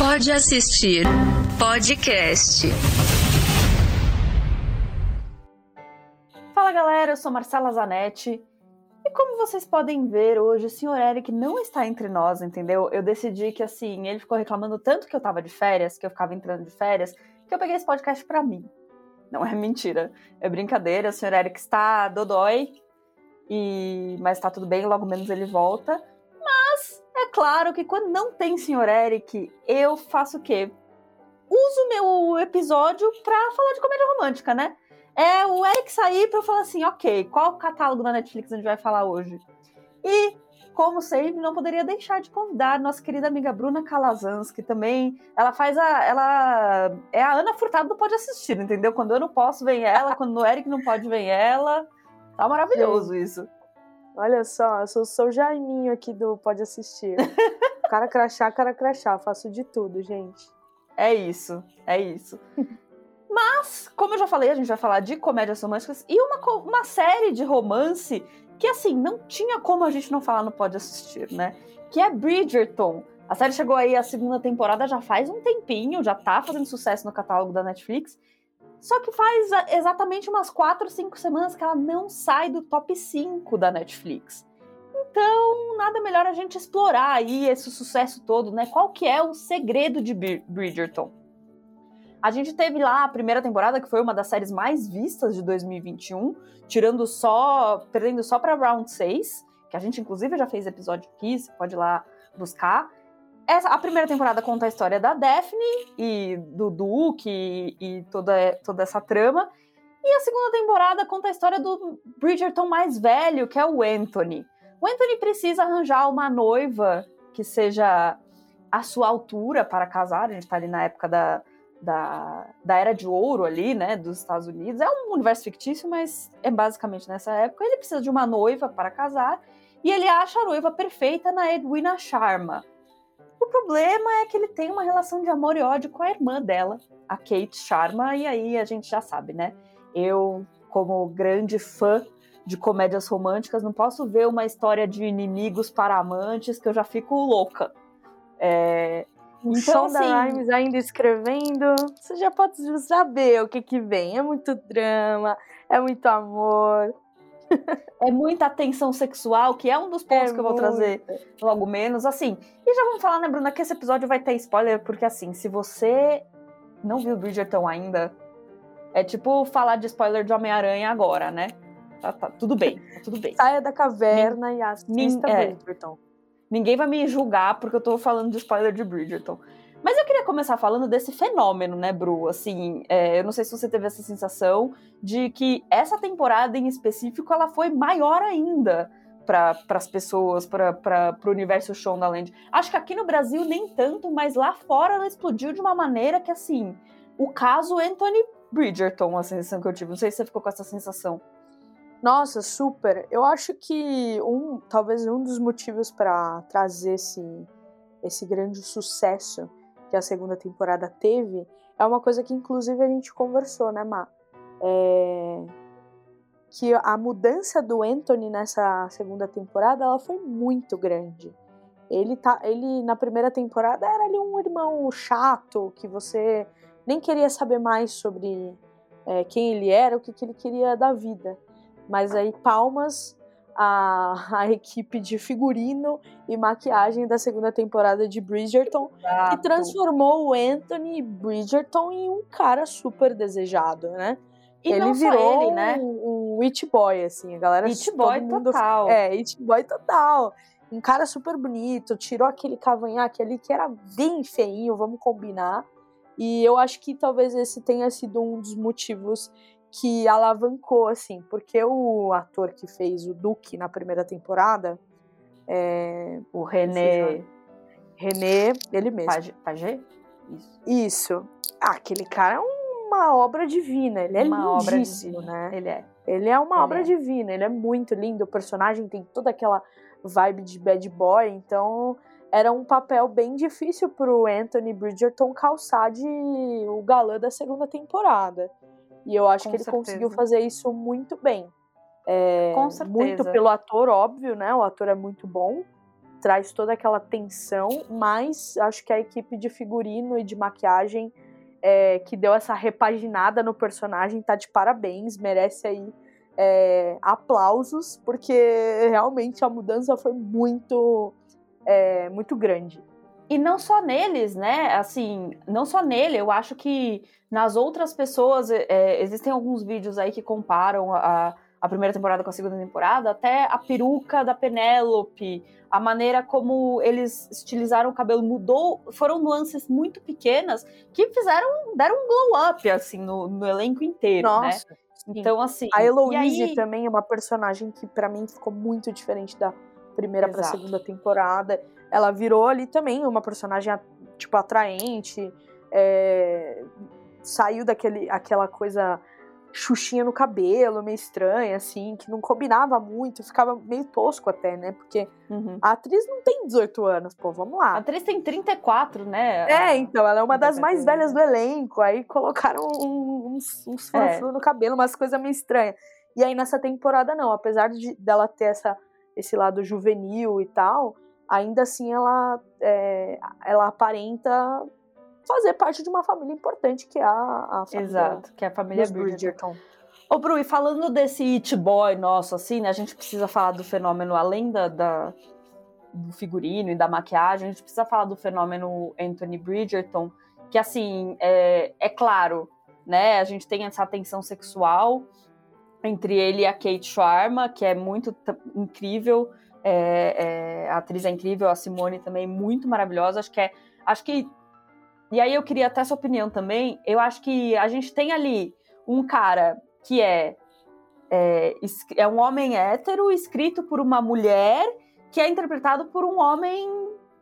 Pode assistir podcast. Fala galera, eu sou Marcela Zanetti. E como vocês podem ver hoje, o senhor Eric não está entre nós, entendeu? Eu decidi que assim, ele ficou reclamando tanto que eu tava de férias, que eu ficava entrando de férias, que eu peguei esse podcast para mim. Não é mentira, é brincadeira. O senhor Eric está dodói, e mas tá tudo bem, logo menos ele volta. É claro que quando não tem senhor Eric, eu faço o quê? Uso meu episódio pra falar de comédia romântica, né? É o Eric sair pra eu falar assim, ok, qual o catálogo da Netflix a gente vai falar hoje? E, como sempre, não poderia deixar de convidar nossa querida amiga Bruna Calazans, que também, ela faz a, ela é a Ana Furtado do Pode Assistir, entendeu? Quando eu não posso, vem ela, quando o Eric não pode, vem ela. Tá maravilhoso isso. Olha só, eu sou, sou o Jaiminho aqui do Pode Assistir. cara crachá, cara crachá, faço de tudo, gente. É isso, é isso. Mas, como eu já falei, a gente vai falar de comédias românticas e uma, uma série de romance que, assim, não tinha como a gente não falar no Pode Assistir, né? Que é Bridgerton. A série chegou aí a segunda temporada já faz um tempinho, já tá fazendo sucesso no catálogo da Netflix. Só que faz exatamente umas 4, 5 semanas que ela não sai do top 5 da Netflix. Então, nada melhor a gente explorar aí esse sucesso todo, né? Qual que é o segredo de Bridgerton? A gente teve lá a primeira temporada, que foi uma das séries mais vistas de 2021, tirando só, perdendo só para Round 6, que a gente inclusive já fez episódio aqui, você pode ir lá buscar. Essa, a primeira temporada conta a história da Daphne e do Duke e, e toda, toda essa trama. E a segunda temporada conta a história do Bridgerton mais velho, que é o Anthony. O Anthony precisa arranjar uma noiva que seja à sua altura para casar. A gente está ali na época da, da, da era de ouro ali, né, dos Estados Unidos. É um universo fictício, mas é basicamente nessa época. Ele precisa de uma noiva para casar e ele acha a noiva perfeita na Edwina Sharma. O problema é que ele tem uma relação de amor e ódio com a irmã dela, a Kate Sharma, e aí a gente já sabe, né? Eu, como grande fã de comédias românticas, não posso ver uma história de inimigos para amantes que eu já fico louca. É, o então, da assim, ainda escrevendo, você já pode saber o que que vem. É muito drama, é muito amor. É muita tensão sexual, que é um dos pontos é que eu vou muito. trazer logo menos. Assim, e já vamos falar, né, Bruna, que esse episódio vai ter spoiler, porque assim, se você não viu Bridgerton ainda, é tipo falar de spoiler de Homem-Aranha agora, né? Tá, tá, tudo bem, tá tudo bem. Saia da caverna e assista é, Bridgerton. Ninguém vai me julgar porque eu tô falando de spoiler de Bridgerton. Mas eu queria começar falando desse fenômeno, né, Bru? Assim, é, eu não sei se você teve essa sensação de que essa temporada em específico ela foi maior ainda para as pessoas, para o universo Shondaland. Acho que aqui no Brasil nem tanto, mas lá fora ela explodiu de uma maneira que, assim, o caso Anthony Bridgerton, a sensação que eu tive. Não sei se você ficou com essa sensação. Nossa, super. Eu acho que um, talvez um dos motivos para trazer esse, esse grande sucesso que a segunda temporada teve é uma coisa que inclusive a gente conversou, né, Má? É... Que a mudança do Anthony nessa segunda temporada ela foi muito grande. Ele tá, ele na primeira temporada era ali um irmão chato que você nem queria saber mais sobre é, quem ele era, o que, que ele queria da vida. Mas aí, palmas a, a, equipe de figurino e maquiagem da segunda temporada de Bridgerton, Exato. que transformou o Anthony Bridgerton em um cara super desejado, né? E ele virou ele, né? um, um it boy, assim, a galera... It boy mundo, total. É, it boy total. Um cara super bonito, tirou aquele cavanhaque ali que era bem feinho, vamos combinar. E eu acho que talvez esse tenha sido um dos motivos que alavancou, assim, porque o ator que fez o Duque na primeira temporada, é, o René. René, ele mesmo. Pagé? Isso. Isso. Ah, aquele cara é uma obra divina, ele é uma lindíssimo, obra né? Ele é. Ele é uma ele obra é. divina, ele é muito lindo, o personagem tem toda aquela vibe de bad boy, então era um papel bem difícil pro Anthony Bridgerton calçar de o galã da segunda temporada. E eu acho Com que ele certeza. conseguiu fazer isso muito bem. É, Com certeza. Muito pelo ator, óbvio, né? O ator é muito bom. traz toda aquela tensão, mas acho que a equipe de figurino e de maquiagem é, que deu essa repaginada no personagem tá de parabéns, merece aí é, aplausos, porque realmente a mudança foi muito, é, muito grande. E não só neles, né? Assim, não só nele, eu acho que nas outras pessoas, é, existem alguns vídeos aí que comparam a, a primeira temporada com a segunda temporada, até a peruca da Penélope, a maneira como eles estilizaram o cabelo mudou, foram nuances muito pequenas que fizeram, deram um glow up, assim, no, no elenco inteiro, né? Nossa. né? Então, assim. A Heloise aí... também é uma personagem que, para mim, ficou muito diferente da primeira para segunda temporada. Ela virou ali também uma personagem, tipo, atraente. É... Saiu daquele aquela coisa xuxinha no cabelo, meio estranha, assim, que não combinava muito, ficava meio tosco até, né? Porque uhum. a atriz não tem 18 anos, pô, vamos lá. A atriz tem 34, né? É, então, ela é uma das mais velhas do elenco, aí colocaram uns, uns é. no cabelo, umas coisas meio estranhas. E aí nessa temporada não, apesar de dela ter essa, esse lado juvenil e tal, ainda assim ela, é, ela aparenta fazer parte de uma família importante que é a, a família. Exato, que é a família Bridgerton. Ô, Bru, e falando desse It Boy nosso, assim, né? A gente precisa falar do fenômeno, além da, da, do figurino e da maquiagem, a gente precisa falar do fenômeno Anthony Bridgerton, que, assim, é, é claro, né? A gente tem essa tensão sexual entre ele e a Kate Sharma, que é muito incrível. É, é, a atriz é incrível, a Simone também muito maravilhosa. Acho que é, acho que e aí eu queria até sua opinião também. Eu acho que a gente tem ali um cara que é, é, é um homem hétero escrito por uma mulher que é interpretado por um homem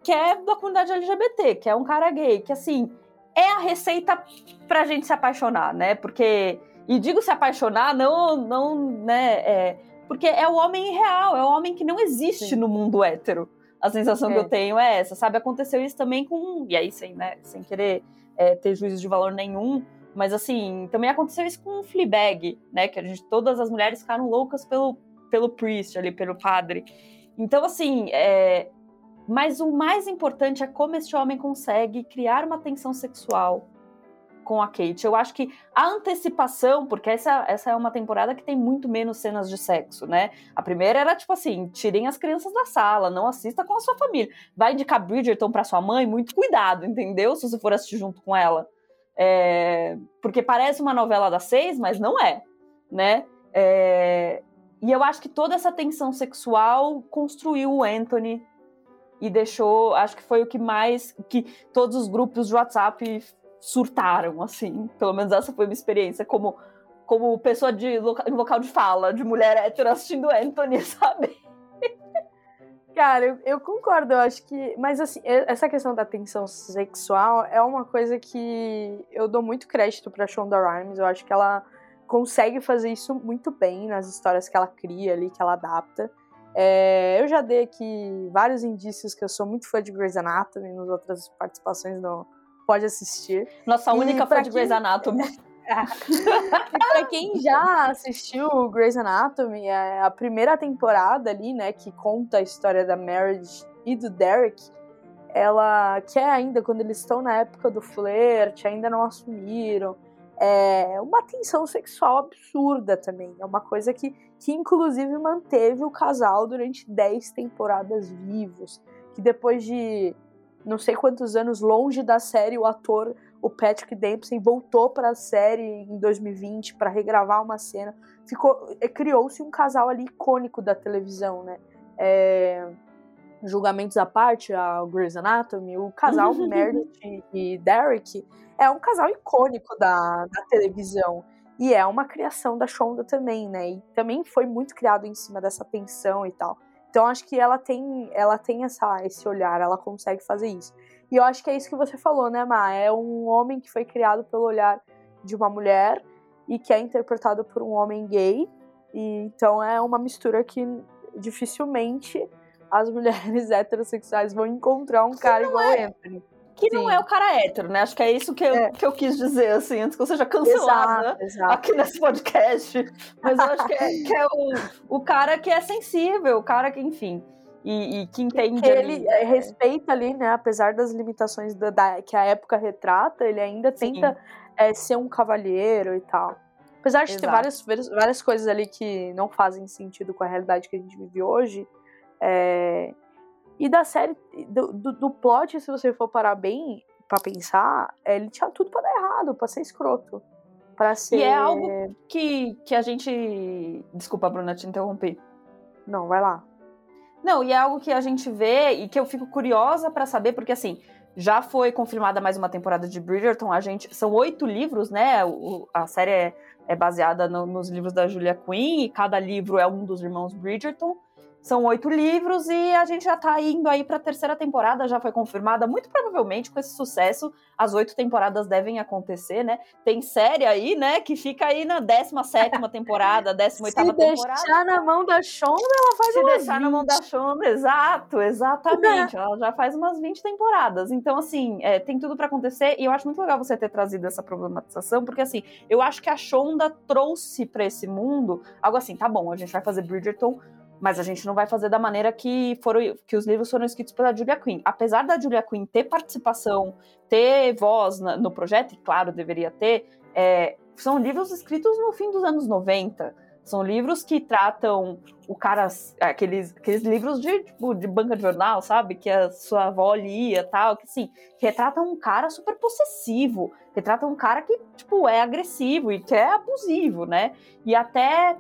que é da comunidade LGBT, que é um cara gay, que assim é a receita pra gente se apaixonar, né? Porque e digo se apaixonar não não né é, porque é o homem real, é o homem que não existe Sim. no mundo hétero a sensação é. que eu tenho é essa, sabe? Aconteceu isso também com. E aí, sem, né, sem querer é, ter juízo de valor nenhum, mas assim, também aconteceu isso com o Fleabag, né? Que a gente, todas as mulheres ficaram loucas pelo, pelo priest ali, pelo padre. Então, assim, é... mas o mais importante é como este homem consegue criar uma tensão sexual com a Kate. Eu acho que a antecipação, porque essa, essa é uma temporada que tem muito menos cenas de sexo, né? A primeira era tipo assim: tirem as crianças da sala, não assista com a sua família. Vai indicar Bridgerton para sua mãe, muito cuidado, entendeu? Se você for assistir junto com ela. É... Porque parece uma novela das seis, mas não é, né? É... E eu acho que toda essa tensão sexual construiu o Anthony e deixou, acho que foi o que mais que todos os grupos de WhatsApp surtaram, assim. Pelo menos essa foi a minha experiência como, como pessoa de loca, em local de fala, de mulher hétero assistindo Anthony, sabe? Cara, eu, eu, concordo, eu acho que. Mas assim, essa questão da tensão sexual é uma coisa que eu dou muito crédito pra Shonda Rhimes. Eu acho que ela consegue fazer isso muito bem nas histórias que ela cria ali, que ela adapta. É, eu já dei aqui vários indícios que eu sou muito fã de Grey's Anatomy nas outras participações no, pode assistir. Nossa única fã de Grey's Anatomy. pra quem já assistiu Grey's Anatomy, é a primeira temporada ali, né, que conta a história da Marriage e do Derek, ela quer ainda, quando eles estão na época do flerte, ainda não assumiram, é uma tensão sexual absurda também. É uma coisa que, que inclusive manteve o casal durante 10 temporadas vivos. Que depois de não sei quantos anos longe da série, o ator, o Patrick Dempsey, voltou para a série em 2020 para regravar uma cena. Ficou, eh, criou-se um casal ali icônico da televisão, né? É, julgamentos à parte, a Grey's Anatomy, o casal Meredith e Derek é um casal icônico da, da televisão. E é uma criação da Shonda também, né? E também foi muito criado em cima dessa tensão e tal. Então acho que ela tem, ela tem essa, esse olhar, ela consegue fazer isso. E eu acho que é isso que você falou, né, Ma? É um homem que foi criado pelo olhar de uma mulher e que é interpretado por um homem gay. E então é uma mistura que dificilmente as mulheres heterossexuais vão encontrar um cara igual é. Anthony que Sim. não é o cara hétero, né? Acho que é isso que eu, é. que eu quis dizer, assim, antes que eu seja cancelada exato, exato. aqui nesse podcast. Mas eu acho que é, que é o, o cara que é sensível, o cara que, enfim. e, e que entende. Que ali, ele é, respeita ali, né? Apesar das limitações da, da- que a época retrata, ele ainda tenta é, ser um cavalheiro e tal. Apesar de ter Exato. várias, várias- várias coisas ali que não fazem sentido com a realidade que a gente vive hoje. é, E da série, do, do, do plot, se você for parar bem pra pensar, é, ele tinha tudo pra dar errado, pra ser escroto. Pra ser. E é algo que, que a gente. Desculpa, Bruna, te interrompi. Não, vai lá. Não, e é algo que a gente vê e que eu fico curiosa pra saber, porque assim, já foi confirmada mais uma temporada de Bridgerton, a gente. São oito livros, né? O- a série é, é baseada no- nos livros da Julia Quinn, e cada livro é um dos irmãos Bridgerton. São oito livros e a gente já tá indo aí pra terceira temporada, já foi confirmada. Muito provavelmente, com esse sucesso, as oito temporadas devem acontecer, né? Tem série aí, né, que fica aí na 17 temporada, 18 Se temporada. deixar na mão da Shonda, ela faz Se umas deixar na mão da Shonda, exato, exatamente. Ela já faz umas 20 temporadas. Então, assim, é, tem tudo pra acontecer. E eu acho muito legal você ter trazido essa problematização, porque, assim, eu acho que a Shonda trouxe pra esse mundo algo assim, tá bom, a gente vai fazer Bridgerton, mas a gente não vai fazer da maneira que foram que os livros foram escritos pela Julia Quinn. Apesar da Julia Quinn ter participação, ter voz na- no projeto, e claro, deveria ter, é, são livros escritos no fim dos anos 90. São livros que tratam o cara, aqueles, aqueles livros de, tipo, de banca de jornal, sabe? Que a sua avó lia tal, que assim, retratam um cara super possessivo, retratam um cara que, tipo, é agressivo e que é abusivo, né? E até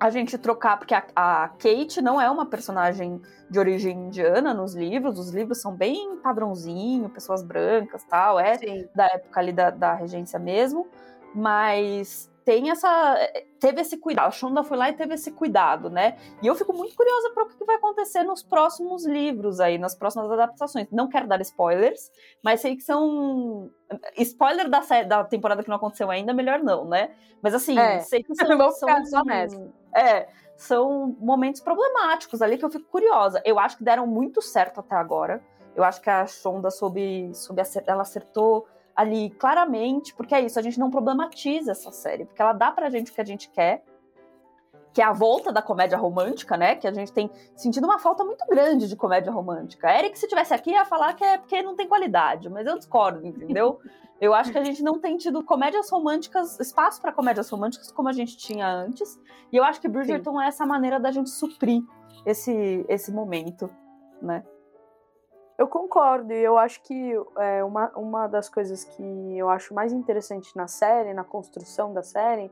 a gente trocar, porque a, a Kate não é uma personagem de origem indiana nos livros, os livros são bem padrãozinho, pessoas brancas tal, é Sim. da época ali da, da regência mesmo, mas tem essa. Teve esse cuidado. A Shonda foi lá e teve esse cuidado, né? E eu fico muito curiosa para o que vai acontecer nos próximos livros aí, nas próximas adaptações. Não quero dar spoilers, mas sei que são. Spoiler da, da temporada que não aconteceu ainda, melhor não, né? Mas assim, É. sei que são. Vamos são ficar nessa. É, são momentos problemáticos ali que eu fico curiosa. Eu acho que deram muito certo até agora. Eu acho que a Shonda soube, soube acer- ela acertou ali claramente, porque é isso, a gente não problematiza essa série, porque ela dá pra gente o que a gente quer, que é a volta da comédia romântica, né? Que a gente tem sentido uma falta muito grande de comédia romântica. Eric, se tivesse aqui, ia falar que é porque não tem qualidade, mas eu discordo, entendeu? Eu acho que a gente não tem tido comédias românticas, espaço para comédias românticas como a gente tinha antes. E eu acho que Bridgerton é essa maneira da gente suprir esse, esse momento, né? Eu concordo, e eu acho que é, uma, uma das coisas que eu acho mais interessante na série, na construção da série,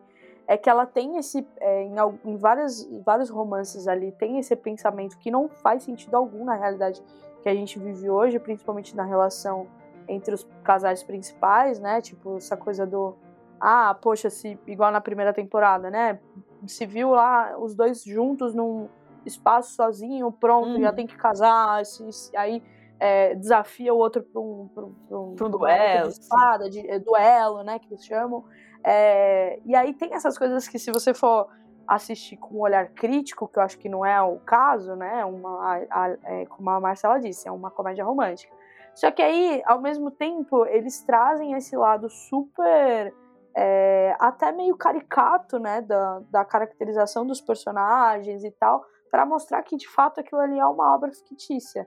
é que ela tem esse. é, em, em várias, vários romances ali, tem esse pensamento que não faz sentido algum na realidade que a gente vive hoje, principalmente na relação entre os casais principais, né? Tipo, essa coisa do. Ah, poxa, se, igual na primeira temporada, né? Se viu lá os dois juntos num espaço sozinho, pronto, Uhum. já tem que casar, se- se- aí é, desafia o outro para um, pra um, pra um, Pra um duelo, de espada, de, é, duelo, né, que eles chamam. É, e aí tem essas coisas que se você for assistir com um olhar crítico, que eu acho que não é o caso, né, uma, a- a- é, como a Marcela disse, é uma comédia romântica. Só que aí, ao mesmo tempo, eles trazem esse lado super é, até meio caricato, né, da, da caracterização dos personagens e tal, para mostrar que de fato aquilo ali é uma obra fictícia.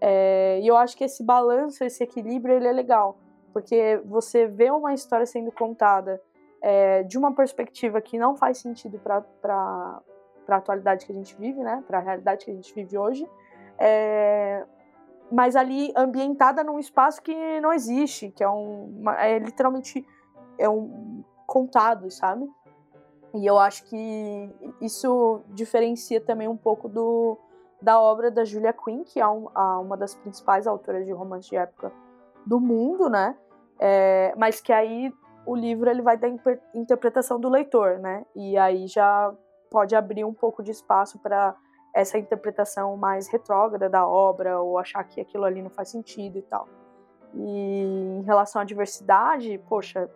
É, e eu acho que esse balanço, esse equilíbrio, ele é legal, porque você vê uma história sendo contada é, de uma perspectiva que não faz sentido para a atualidade que a gente vive, né, para a realidade que a gente vive hoje, é, mas ali ambientada num espaço que não existe, que é um, é literalmente é um contado, sabe? E eu acho que isso diferencia também um pouco do, da obra da Julia Quinn, que é um- a- uma das principais autoras de romance de época do mundo, né? É, mas que aí o livro ele vai da interpretação do leitor, né? E aí já pode abrir um pouco de espaço para essa interpretação mais retrógrada da obra ou achar que aquilo ali não faz sentido e tal. E em relação à diversidade, poxa,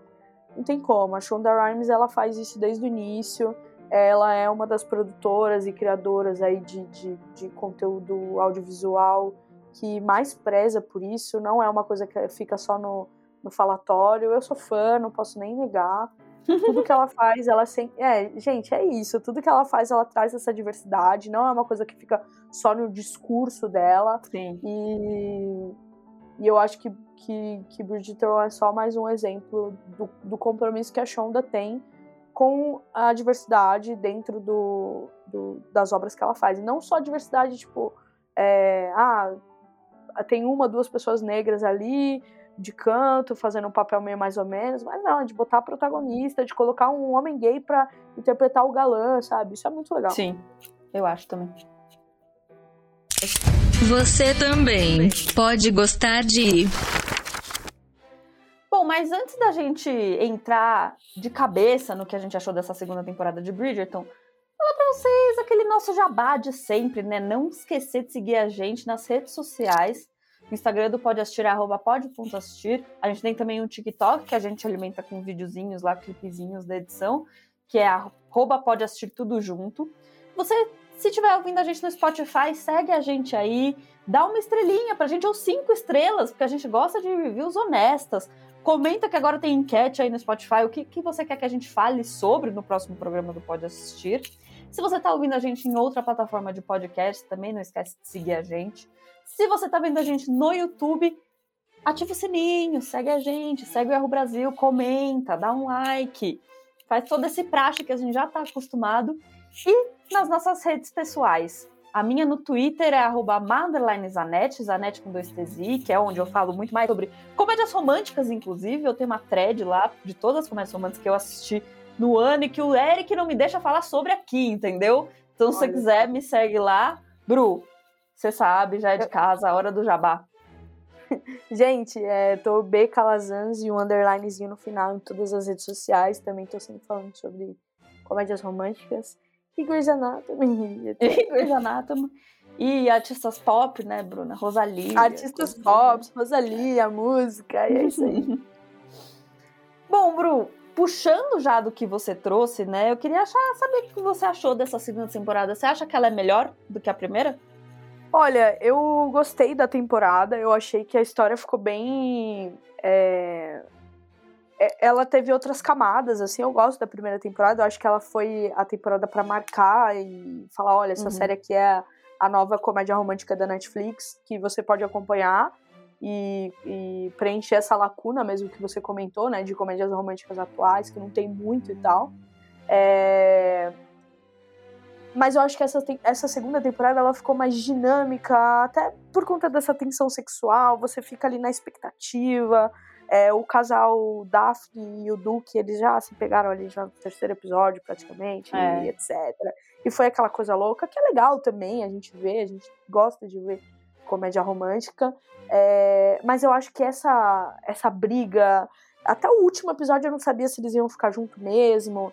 não tem como. A Shonda Rhimes ela faz isso desde o início. Ela é uma das produtoras e criadoras aí de, de, de conteúdo audiovisual que mais preza por isso. Não é uma coisa que fica só no, no falatório. Eu sou fã, não posso nem negar. Tudo que ela faz, ela sempre. É, gente, é isso. Tudo que ela faz, ela traz essa diversidade. Não é uma coisa que fica só no discurso dela. Sim. E, e eu acho que, que, que Bridgerton é só mais um exemplo do, do compromisso que a Shonda tem com a diversidade dentro do, do, das obras que ela faz. E não só a diversidade, tipo, é, ah, tem uma, duas pessoas negras ali de canto, fazendo um papel meio mais ou menos, mas não, de botar a protagonista, de colocar um homem gay pra interpretar o galã, sabe? Isso é muito legal. Sim, eu acho também. Você também pode gostar de. Bom, mas antes da gente entrar de cabeça no que a gente achou dessa segunda temporada de Bridgerton, falar pra vocês aquele nosso jabá de sempre, né? Não esquecer de seguir a gente nas redes sociais. O Instagram do Pode Assistir é arroba pode.assistir. A gente tem também um TikTok que a gente alimenta com videozinhos lá, clipezinhos da edição, que é arroba Pode Assistir Tudo Junto. Você, se estiver ouvindo a gente no Spotify, segue a gente aí, dá uma estrelinha pra gente, ou cinco estrelas, porque a gente gosta de reviews honestas. Comenta que agora tem enquete aí no Spotify, o que, que você quer que a gente fale sobre no próximo programa do Pode Assistir. Se você está ouvindo a gente em outra plataforma de podcast, também não esquece de seguir a gente. Se você está vendo a gente no YouTube, ativa o sininho, segue a gente, segue o Erro Brasil, comenta, dá um like, faz todo esse praxe que a gente já está acostumado. E nas nossas redes pessoais. A minha no Twitter é arroba Zanete, Zanete com dois TZ, que é onde eu falo muito mais sobre comédias românticas, inclusive. Eu tenho uma thread lá de todas as comédias românticas que eu assisti no ano e que o Eric não me deixa falar sobre aqui, entendeu? Então, se você quiser, me segue lá. Bru, você sabe, já é de casa, a hora do jabá. Gente, é, tô B Calazans e um underlinezinho no final em todas as redes sociais. Também tô sempre falando sobre comédias românticas. E Grey's Anatomy. E Grey's Anatomy. E artistas pop, né, Bruna? Rosalia. Artistas pop, Rosalia, música, e é isso aí. Bom, Bru, puxando já do que você trouxe, né? Eu queria achar, saber o que você achou dessa segunda temporada. Você acha que ela é melhor do que a primeira? Olha, eu gostei da temporada. Eu achei que a história ficou bem. É... Ela teve outras camadas, assim. Eu gosto da primeira temporada. Eu acho que ela foi a temporada para marcar e falar: olha, essa uhum. série aqui é a nova comédia romântica da Netflix que você pode acompanhar e, e, preencher essa lacuna mesmo que você comentou, né, de comédias românticas atuais, que não tem muito e tal. É... Mas eu acho que essa, essa segunda temporada ela ficou mais dinâmica, até por conta dessa tensão sexual, você fica ali na expectativa. É, o casal Daphne e o Duke, eles já se pegaram ali já no terceiro episódio, praticamente, é. e etc. E foi aquela coisa louca, que é legal também a gente vê, a gente gosta de ver comédia romântica. É, mas eu acho que essa, essa briga. Até o último episódio eu não sabia se eles iam ficar junto mesmo.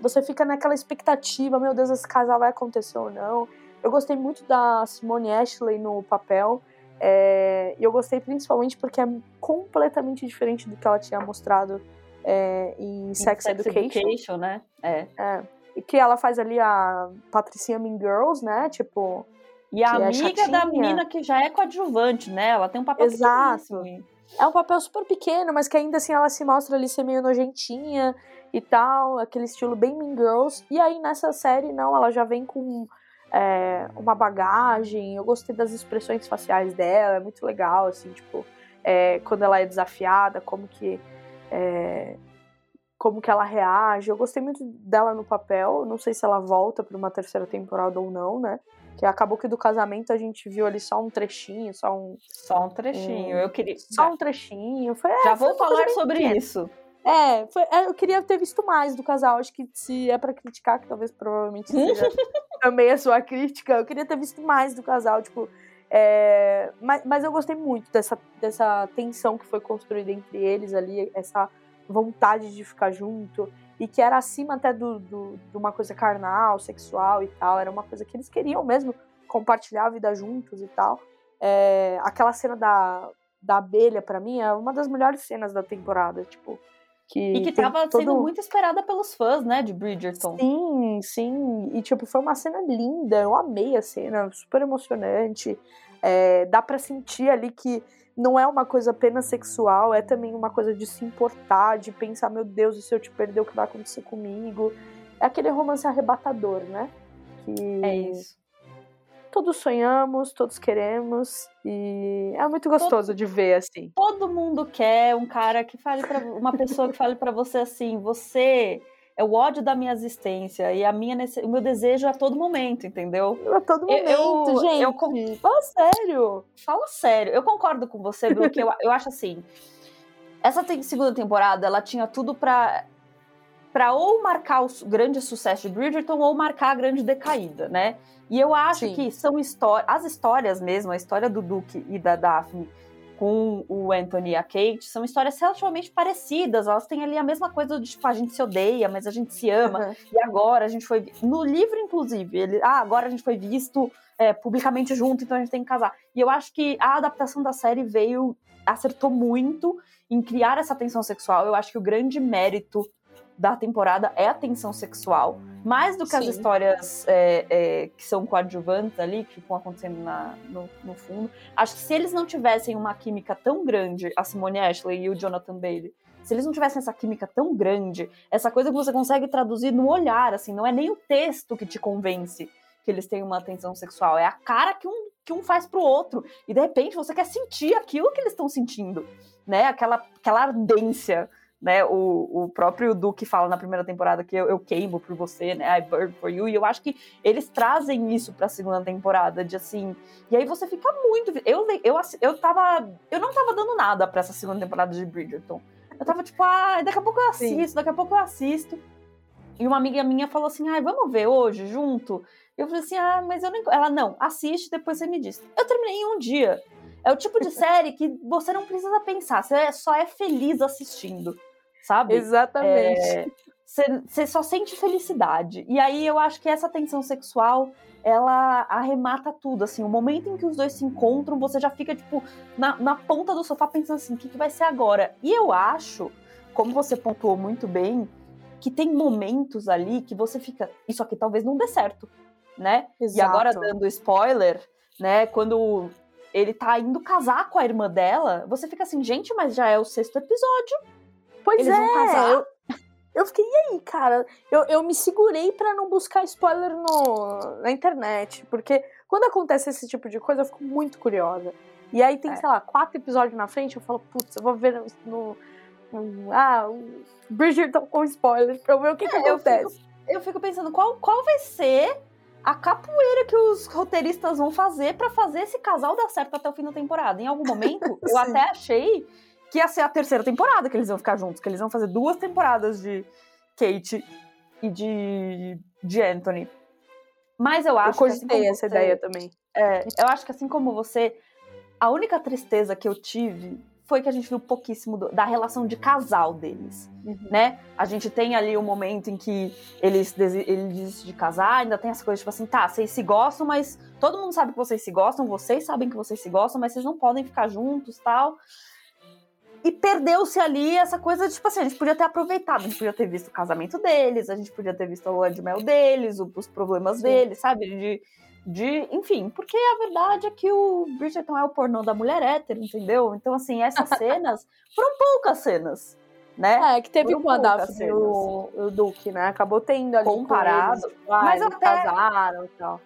Você fica naquela expectativa, meu Deus, esse casal vai acontecer ou não. Eu gostei muito da Simone Ashley no papel. É, e eu gostei principalmente porque é completamente diferente do que ela tinha mostrado é, em, Sex, Sex Education. Education né? É. é. E que ela faz ali a Patricia Mean Girls, né? Tipo, e a é amiga é da menina que já é coadjuvante, né? Ela tem um papel Exato. É um papel super pequeno, mas que ainda assim ela se mostra ali ser meio nojentinha e tal, aquele estilo bem Mean Girls. E aí nessa série, não, ela já vem com é, uma bagagem. Eu gostei das expressões faciais dela, é muito legal, assim, tipo, é, quando ela é desafiada, como que. É, como que ela reage. Eu gostei muito dela no papel. Não sei se ela volta para uma terceira temporada ou não, né? Que acabou que do casamento a gente viu ali só um trechinho, só um. Só um trechinho. Um, eu queria. Só um trechinho. Foi, Já é, vou falar sobre pequena. isso. É, foi, é, eu queria ter visto mais do casal. Acho que se é para criticar, que talvez provavelmente seja também a sua crítica, eu queria ter visto mais do casal, tipo. É, mas, mas eu gostei muito dessa, dessa tensão que foi construída entre eles ali, essa vontade de ficar junto e que era acima até do, do, de uma coisa carnal, sexual e tal. Era uma coisa que eles queriam mesmo compartilhar a vida juntos e tal. É, aquela cena da, da abelha, para mim, é uma das melhores cenas da temporada, tipo. Que e que tava todo... sendo muito esperada pelos fãs, né, de Bridgerton. Sim, sim. E, tipo, foi uma cena linda. Eu amei a cena, super emocionante. É, dá para sentir ali que não é uma coisa apenas sexual, é também uma coisa de se importar, de pensar, meu Deus, e se eu te perder, o que vai acontecer comigo? É aquele romance arrebatador, né? Que é isso. Todos sonhamos, todos queremos, e é muito gostoso todo, de ver, assim. Todo mundo quer um cara que fale para uma pessoa que fale para você assim, você é o ódio da minha existência e a minha o meu desejo a todo momento, entendeu? A todo momento, eu, gente. Eu, fala sério. Fala sério. Eu concordo com você, Bru, que eu, eu acho assim. Essa segunda temporada, ela tinha tudo para para ou marcar o grande sucesso de Bridgerton ou marcar a grande decaída, né? E eu acho Sim. que são histórias, as histórias mesmo, a história do Duke e da Daphne com o Anthony e a Kate são histórias relativamente parecidas. Elas têm ali a mesma coisa de tipo, a gente se odeia, mas a gente se ama. Uhum. E agora a gente foi. No livro, inclusive, ele. Ah, agora a gente foi visto é, publicamente junto, então a gente tem que casar. E eu acho que a adaptação da série veio. acertou muito em criar essa tensão sexual. Eu acho que o grande mérito da temporada é a tensão sexual, mais do que Sim. as histórias é, é, que são coadjuvantes ali, que ficam acontecendo na, no, no, fundo. Acho que se eles não tivessem uma química tão grande, a Simone Ashley e o Jonathan Bailey, se eles não tivessem essa química tão grande, essa coisa que você consegue traduzir no olhar, assim, não é nem o texto que te convence que eles têm uma tensão sexual, é a cara que um, que um faz pro outro. E de repente você quer sentir aquilo que eles estão sentindo, né? Aquela, aquela ardência né, o, o próprio Duke fala na primeira temporada que eu, eu, queimo por você, né, I burn for you, e eu acho que eles trazem isso pra segunda temporada, de assim, e aí você fica muito, eu, eu, eu tava, eu não tava dando nada pra essa segunda temporada de Bridgerton, eu tava tipo, ah, daqui a pouco eu assisto, Sim. daqui a pouco eu assisto, e uma amiga minha falou assim, ah, vamos ver hoje, junto, eu falei assim, ah, mas eu não, ela, não, assiste, depois você me diz, eu terminei em um dia, é o tipo de série que você não precisa pensar, você só é feliz assistindo sabe? Exatamente. Você é, só sente felicidade. E aí eu acho que essa tensão sexual ela arremata tudo, assim, o momento em que os dois se encontram, você já fica, tipo, na, na ponta do sofá pensando assim, o que, que vai ser agora? E eu acho, como você pontuou muito bem, que tem momentos ali que você fica, isso aqui talvez não dê certo, né? Exato. E agora, dando spoiler, né, quando ele tá indo casar com a irmã dela, você fica assim, gente, mas já é o sexto episódio. Pois Eles é, vão casar. Eu, eu fiquei, e aí, cara? Eu, eu me segurei para não buscar spoiler no, na internet, porque quando acontece esse tipo de coisa, eu fico muito curiosa. E aí tem, é. sei lá, quatro episódios na frente, eu falo, putz, eu vou ver no. no ah, o Bridgerton com spoiler pra eu ver o que, é, que acontece. Eu fico, eu fico, pensando, qual, qual vai ser a capoeira que os roteiristas vão fazer para fazer esse casal dar certo até o fim da temporada? Em algum momento, eu até achei que ia ser a terceira temporada que eles iam ficar juntos, que eles iam fazer duas temporadas de Kate e de, de Anthony. Mas eu acho eu que. Assim essa você, ideia também. É, eu acho que assim como você, a única tristeza que eu tive foi que a gente viu pouquíssimo do, da relação de casal deles, uhum. né? A gente tem ali o um momento em que eles ele desiste de casar, ainda tem essa coisa tipo assim, tá, vocês se gostam, mas todo mundo sabe que vocês se gostam, vocês sabem que vocês se gostam, mas vocês não podem ficar juntos, tal. E perdeu-se ali essa coisa de, tipo assim, a gente podia ter aproveitado, a gente podia ter visto o casamento deles, a gente podia ter visto a lua de mel deles, os problemas Sim. deles, sabe? De, de. Enfim, porque a verdade é que o Bridgerton é o pornô da mulher hétero, entendeu? Então, assim, essas cenas foram poucas cenas. Né? É, que teve uma Daphne e o, o Duke, né? Acabou tendo ali comparado. Eles, mas até casaram e tal.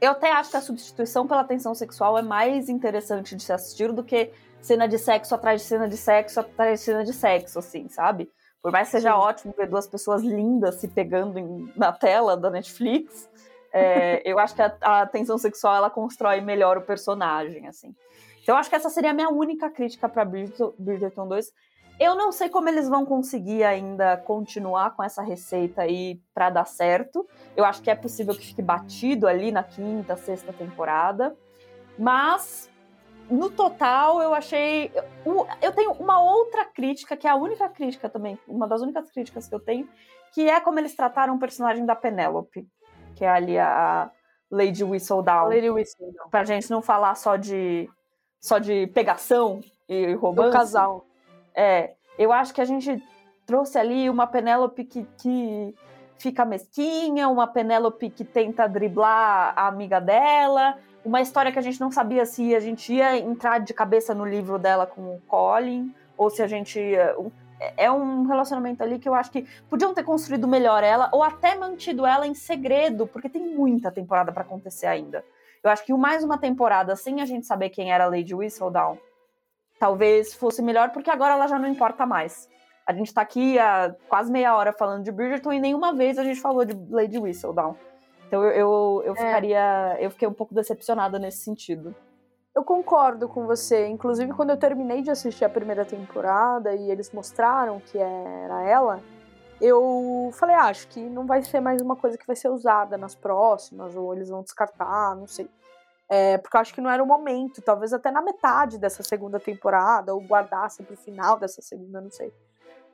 Eu até acho que a substituição pela tensão sexual é mais interessante de se assistir do que cena de sexo atrás de cena de sexo atrás de cena de sexo, assim, sabe? Por mais que seja Sim. ótimo ver duas pessoas lindas se pegando em, na tela da Netflix, é, eu acho que a, a, tensão sexual ela constrói melhor o personagem, assim. Então eu acho que essa seria a minha única crítica para Bridgerton, Bridgerton 2. Eu não sei como eles vão conseguir ainda continuar com essa receita aí para dar certo. Eu acho que é possível que fique batido ali na quinta, sexta temporada. Mas no total, eu achei. Eu tenho uma outra crítica, que é a única crítica também, uma das únicas críticas que eu tenho, que é como eles trataram o personagem da Penélope, que é ali a Lady Whistledown. Lady Whistledown. Pra gente não falar só de, só de pegação e romance. Do casal. É, eu acho que a gente trouxe ali uma Penélope que, que fica mesquinha, uma Penélope que tenta driblar a amiga dela, uma história que a gente não sabia se a gente ia entrar de cabeça no livro dela com o Colin, ou se a gente ia. É um relacionamento ali que eu acho que podiam ter construído melhor ela, ou até mantido ela em segredo, porque tem muita temporada para acontecer ainda. Eu acho que mais uma temporada sem a gente saber quem era Lady Whistledown, talvez fosse melhor, porque agora ela já não importa mais. A gente tá aqui há quase meia hora falando de Bridgerton e nenhuma vez a gente falou de Lady Whistledown. Então eu, eu, eu é. ficaria. Eu fiquei um pouco decepcionada nesse sentido. Eu concordo com você. Inclusive, quando eu terminei de assistir a primeira temporada e eles mostraram que era ela, eu falei, ah, acho que não vai ser mais uma coisa que vai ser usada nas próximas, ou eles vão descartar, não sei. É, porque eu acho que não era o momento, talvez até na metade dessa segunda temporada, ou guardasse pro final dessa segunda, não sei.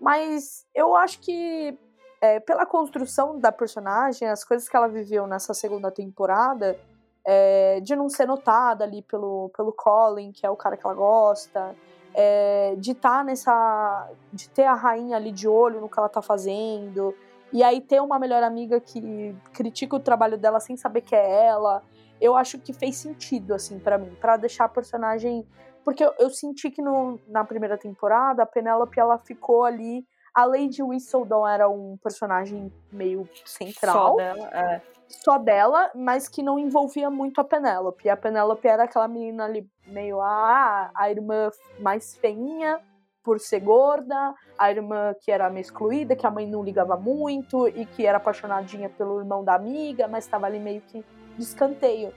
Mas eu acho que é, pela construção da personagem, as coisas que ela viveu nessa segunda temporada, é, de não ser notada ali pelo, pelo Colin, que é o cara que ela gosta, é, de estar tá nessa. de ter a rainha ali de olho no que ela tá fazendo, e aí ter uma melhor amiga que critica o trabalho dela sem saber que é ela. Eu acho que fez sentido, assim, para mim, para deixar a personagem. Porque eu, eu senti que no, na primeira temporada a Penélope ela ficou ali a Lady Whistledown era um personagem meio central. Só dela, é. Só dela, mas que não envolvia muito a Penélope. A Penélope era aquela menina ali meio ah, a irmã mais feinha por ser gorda, a irmã que era meio excluída, que a mãe não ligava muito e que era apaixonadinha pelo irmão da amiga, mas estava ali meio que de escanteio.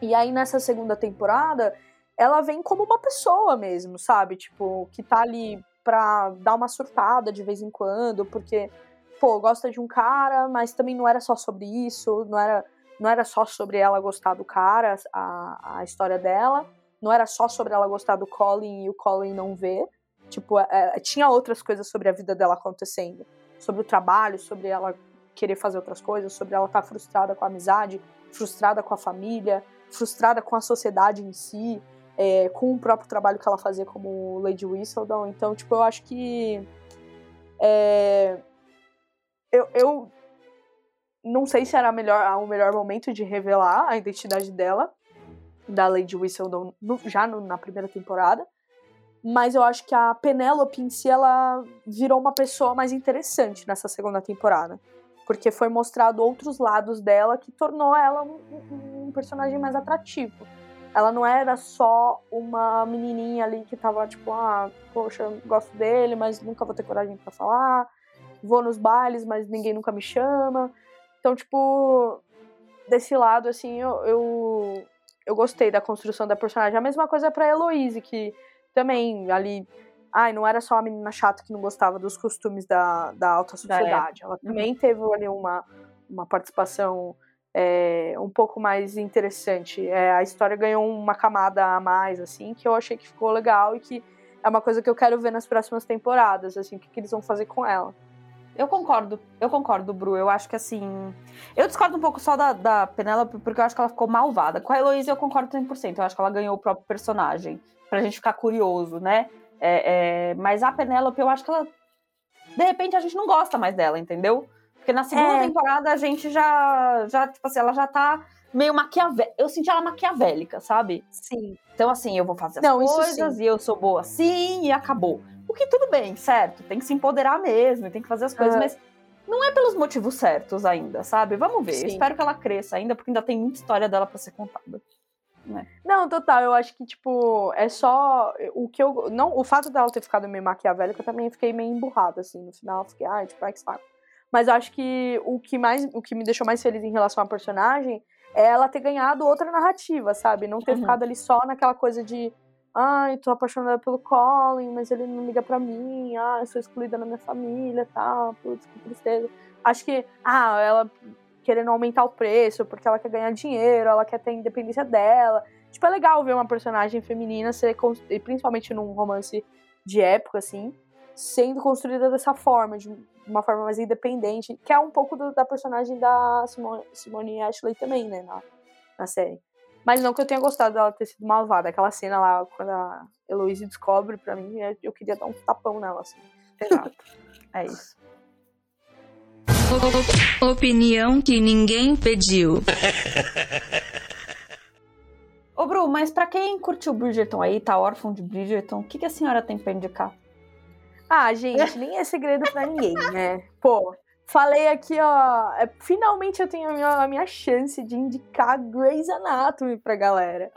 E aí nessa segunda temporada, ela vem como uma pessoa mesmo, sabe? Tipo, que tá ali pra dar uma surtada de vez em quando, porque, pô, gosta de um cara, mas também não era só sobre isso, não era, não era só sobre ela gostar do cara, a, a história dela, não era só sobre ela gostar do Colin e o Colin não ver. Tipo, é, é tinha outras coisas sobre a vida dela acontecendo. Sobre o trabalho, sobre ela querer fazer outras coisas, sobre ela estar tá frustrada com a amizade, frustrada com a família, frustrada com a sociedade em si é, com o próprio trabalho que ela fazia como Lady Whistledown. Então, tipo, eu acho que. É, eu, eu não sei se era melhor, o melhor momento de revelar a identidade dela, da Lady Whistledown, no, já no, na primeira temporada. Mas eu acho que a Penélope em si, ela virou uma pessoa mais interessante nessa segunda temporada. Porque foi mostrado outros lados dela que tornou ela um, um, um personagem mais atrativo. Ela não era só uma menininha ali que tava tipo, ah, poxa, gosto dele, mas nunca vou ter coragem para falar. Vou nos bailes, mas ninguém nunca me chama. Então, tipo, desse lado, assim, eu, eu, eu gostei da construção da personagem. A mesma coisa pra Heloise, que também ali. Ai, não era só a menina chata que não gostava dos costumes da, da alta sociedade. Ela também teve ali uma, uma participação é, um pouco mais interessante. É, a história ganhou uma camada a mais, assim, que eu achei que ficou legal e que é uma coisa que eu quero ver nas próximas temporadas, assim, o que, que eles vão fazer com ela. Eu concordo, eu concordo, Bru. Eu acho que assim. Eu discordo um pouco só da, da Penélope, porque eu acho que ela ficou malvada. Com a Heloísa eu concordo 100%. Eu acho que ela ganhou o próprio personagem. Pra gente ficar curioso, né? É, é... Mas a Penélope, eu acho que ela. De repente a gente não gosta mais dela, entendeu? Porque na segunda é. temporada a gente já, já, tipo assim, ela já tá meio maquiavélica. Eu senti ela maquiavélica, sabe? Sim. Então, assim, eu vou fazer as Não, coisas e eu sou boa assim e acabou. O que tudo bem, certo? Tem que se empoderar mesmo, tem que fazer as coisas, mas não é pelos motivos certos ainda, sabe? Vamos ver. espero que ela cresça ainda, porque ainda tem muita história dela para ser contada. Né? Não, total, eu acho que, tipo, é só. O que eu. Não, o fato dela ter ficado meio maquiavélica, eu também fiquei meio emburrada, assim, no final. Fiquei, ai, tipo, ai que saco. Mas acho que o que mais, o que me deixou mais feliz em relação à personagem é ela ter ganhado outra narrativa, sabe? Não ter uhum. ficado ali só naquela coisa de ai, tô apaixonada pelo Colin, mas ele não liga para mim, ah, eu sou excluída na minha família, tal, tá, putz, que tristeza. Acho que, ah, ela querendo aumentar o preço porque ela quer ganhar dinheiro, ela quer ter a independência dela. Tipo, é legal ver uma personagem feminina ser, principalmente num romance de época, assim, sendo construída dessa forma, de uma forma mais independente, que é um pouco do, da personagem da Simone, Simone Ashley também, né, na, na série. Mas não que eu tenha gostado dela ter sido malvada. Aquela cena lá, quando a Heloise descobre, pra mim, eu queria dar um tapão nela, assim. Exato. é isso. Opinião que ninguém pediu. Ô, Bru, mas pra quem curtiu Bridgerton aí, tá órfão de Bridgerton, o que, que a senhora tem pra indicar? Ah, gente, nem é segredo pra ninguém, né? Pô, falei aqui, ó. é, Finalmente eu tenho a minha, a minha chance de indicar Grey's Anatomy pra galera.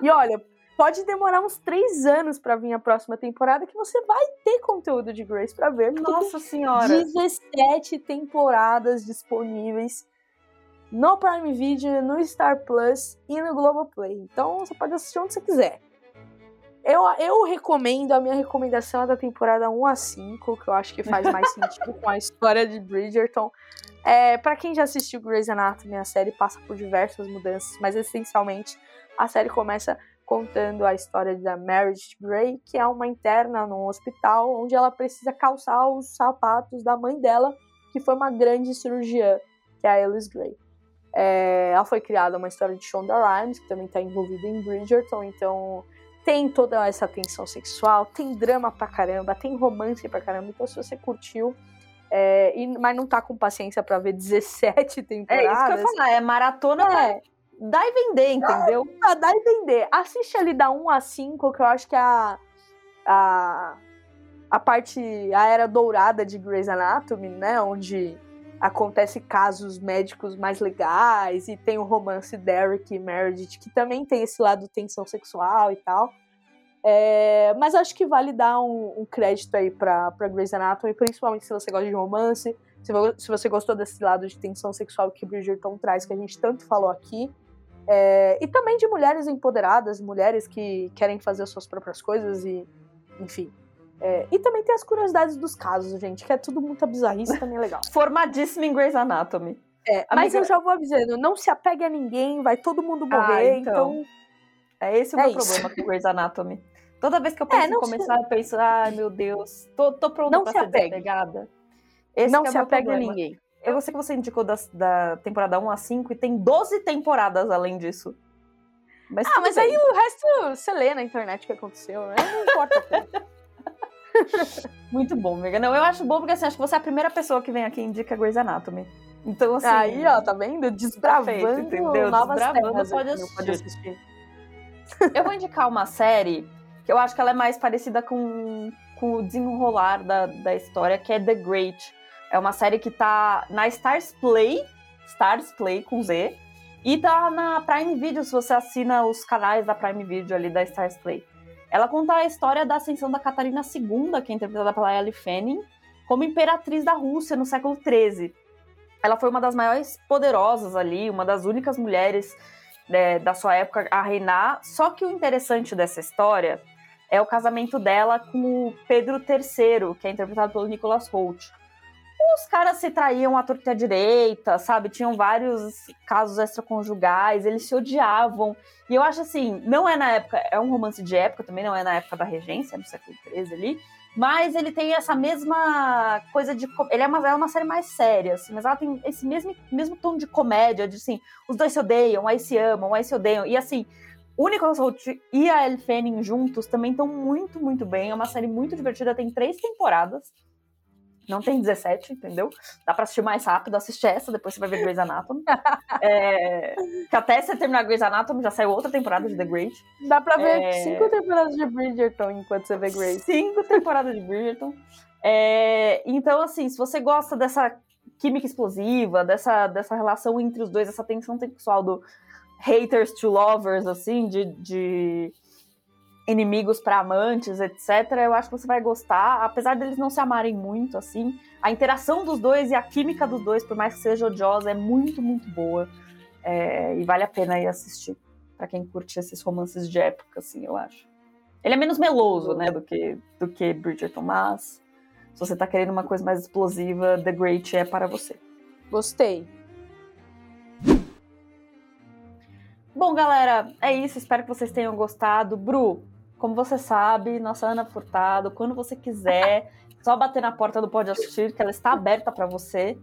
E olha, pode demorar uns três anos pra vir a próxima temporada que você vai ter conteúdo de Grey's pra ver. Nossa senhora! 17 temporadas disponíveis no Prime Video, no Star Plus e no Globoplay. Então você pode assistir onde você quiser. Eu, eu recomendo, a minha recomendação é da temporada 1 a 5, que eu acho que faz mais sentido com a história de Bridgerton. É, para quem já assistiu Grey's Anatomy, a série passa por diversas mudanças, mas essencialmente a série começa contando a história da Meredith Grey, que é uma interna num hospital onde ela precisa calçar os sapatos da mãe dela, que foi uma grande cirurgiã, que é a Alice Grey. É, ela foi criada uma história de Shonda Rhimes, que também está envolvida em Bridgerton, então tem toda essa tensão sexual, tem drama pra caramba, tem romance pra caramba. Então, se você curtiu, é, e, mas não tá com paciência pra ver 17 É isso que eu temporadas, ia falar, é maratona é, dar e vender, entendeu? pra dar e vender. Assiste ali da 1 a 5, que eu acho que é a, a, a parte, a era dourada de Grey's Anatomy, né? Onde acontece casos médicos mais legais e tem o romance Derek e Meredith, que também tem esse lado tensão sexual e tal. É, mas acho que vale dar um, um crédito aí pra Grey's Anatomy, principalmente se você gosta de romance, se, se você gostou desse lado de tensão sexual que Bridgerton traz, que a gente tanto falou aqui. É, e também de mulheres empoderadas, mulheres que querem fazer as suas próprias coisas e, enfim. É, e também tem as curiosidades dos casos, gente, que é tudo muita bizarrice também é legal. Formadíssima em Grey's Anatomy. É, mas Amiga- eu já vou avisando, não se apegue a ninguém, vai todo mundo Ah, morrer, então. então. É esse o É meu isso. problema com Grey's Anatomy. Toda vez que eu penso em não se- começar, eu penso, ai meu Deus, tô, tô pronta Não pra se ser apegue. desapegada. Esse não é se apegue a ninguém. Eu sei que você indicou das- da, temporada 1 a 5 e tem 12 temporadas além disso. Mas Ah, mas bem. aí o resto você lê na internet o que aconteceu, né? Não importa. Muito bom, amiga. Não, eu acho bom porque assim, acho que você é a primeira pessoa que vem aqui e indica Grey's Anatomy. Então, assim. aí, ó, tá vendo? Desbravando feito, entendeu? novas Desbravando, terras pode no Pode assistir. assistir. Eu vou indicar uma série que eu acho que ela é mais parecida com, com o desenrolar da, da história, que é The Great. É uma série que tá na Stars Play, Stars Play com Z, e tá na Prime Video, se você assina os canais da Prime Video ali da Stars Play. Ela conta a história da ascensão da Catarina II, que é interpretada pela Ellie Fanning, como imperatriz da Rússia no século XIII. Ela foi uma das maiores poderosas ali, uma das únicas mulheres né, da sua época a reinar. Só que o interessante dessa história é o casamento dela com o Pedro III, que é interpretado pelo Nicholas Hoult. Os caras se traíam à torta direita, sabe? Tinham vários casos extraconjugais, eles se odiavam. E eu acho assim, não é na época, é um romance de época, também não é na época da regência, no século XIII ali, mas ele tem essa mesma coisa de. Ele é uma, é uma série mais séria, assim, mas ela tem esse mesmo, mesmo tom de comédia, de assim, os dois se odeiam, aí se amam, aí se odeiam. E assim, o Nicholas Hoult e a Elle Fanning juntos também estão muito, muito bem. É uma série muito divertida, tem três temporadas. Não tem 17, entendeu? Dá pra assistir mais rápido, assiste essa, depois você vai ver Grey's Anatomy. É, que até você terminar Grey's Anatomy já saiu outra temporada de The Great. Dá pra ver É. cinco temporadas de Bridgerton enquanto você vê Grace. Cinco temporadas de Bridgerton. É, então, assim, se você gosta dessa química explosiva, dessa, dessa relação entre os dois, essa tensão sexual do haters to lovers, assim, de, de inimigos para amantes, etc., eu acho que você vai gostar. Apesar deles não se amarem muito, assim, a interação dos dois e a química dos dois, por mais que seja odiosa, é muito, muito boa. É, e vale a pena ir assistir. Pra quem curte esses romances de época, assim, eu acho. Ele é menos meloso, né, do que, do que Bridgerton, mas se você tá querendo uma coisa mais explosiva, The Great é para você. Gostei. Bom, galera, é isso. Espero que vocês tenham gostado. Bru, como você sabe, nossa Ana Furtado, quando você quiser, só bater na porta do Pode Assistir, que ela está aberta para você.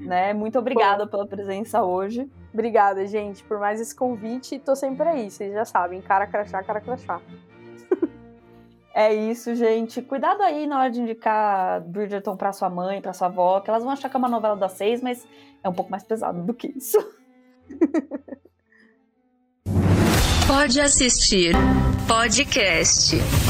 Né? Muito obrigada pela presença hoje. Obrigada, gente, por mais esse convite. Tô sempre aí, vocês já sabem. Cara crachá, cara crachá. É isso, gente. Cuidado aí na hora de indicar Bridgerton pra sua mãe, pra sua avó, que elas vão achar que é uma novela das seis, mas é um pouco mais pesado do que isso. Pode assistir podcast.